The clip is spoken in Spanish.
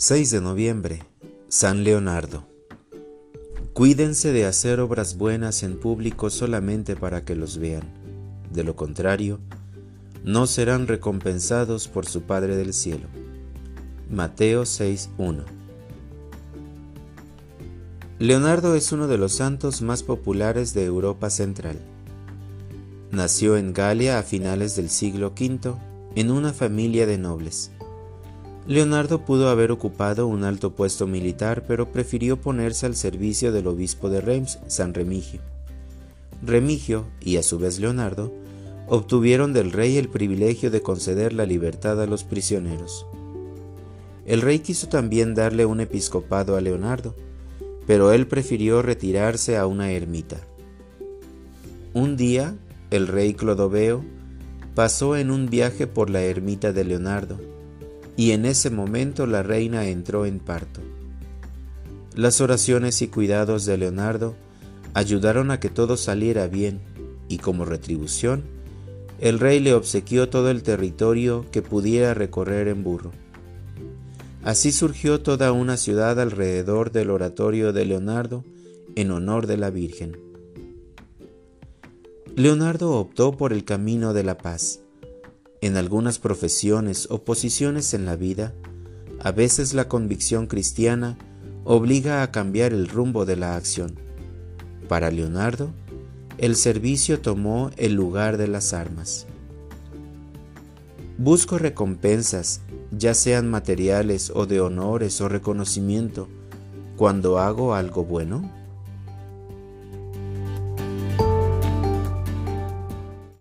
6 de noviembre, San Leonardo. Cuídense de hacer obras buenas en público solamente para que los vean. De lo contrario, no serán recompensados por su Padre del Cielo. Mateo 6.1 Leonardo es uno de los santos más populares de Europa Central. Nació en Galia a finales del siglo V en una familia de nobles. Leonardo pudo haber ocupado un alto puesto militar, pero prefirió ponerse al servicio del obispo de Reims, San Remigio. Remigio, y a su vez Leonardo, obtuvieron del rey el privilegio de conceder la libertad a los prisioneros. El rey quiso también darle un episcopado a Leonardo, pero él prefirió retirarse a una ermita. Un día, el rey Clodoveo pasó en un viaje por la ermita de Leonardo, y en ese momento la reina entró en parto. Las oraciones y cuidados de Leonardo ayudaron a que todo saliera bien y como retribución, el rey le obsequió todo el territorio que pudiera recorrer en burro. Así surgió toda una ciudad alrededor del oratorio de Leonardo en honor de la Virgen. Leonardo optó por el camino de la paz en algunas profesiones o posiciones en la vida, a veces la convicción cristiana obliga a cambiar el rumbo de la acción. Para Leonardo, el servicio tomó el lugar de las armas. Busco recompensas, ya sean materiales o de honores o reconocimiento, cuando hago algo bueno.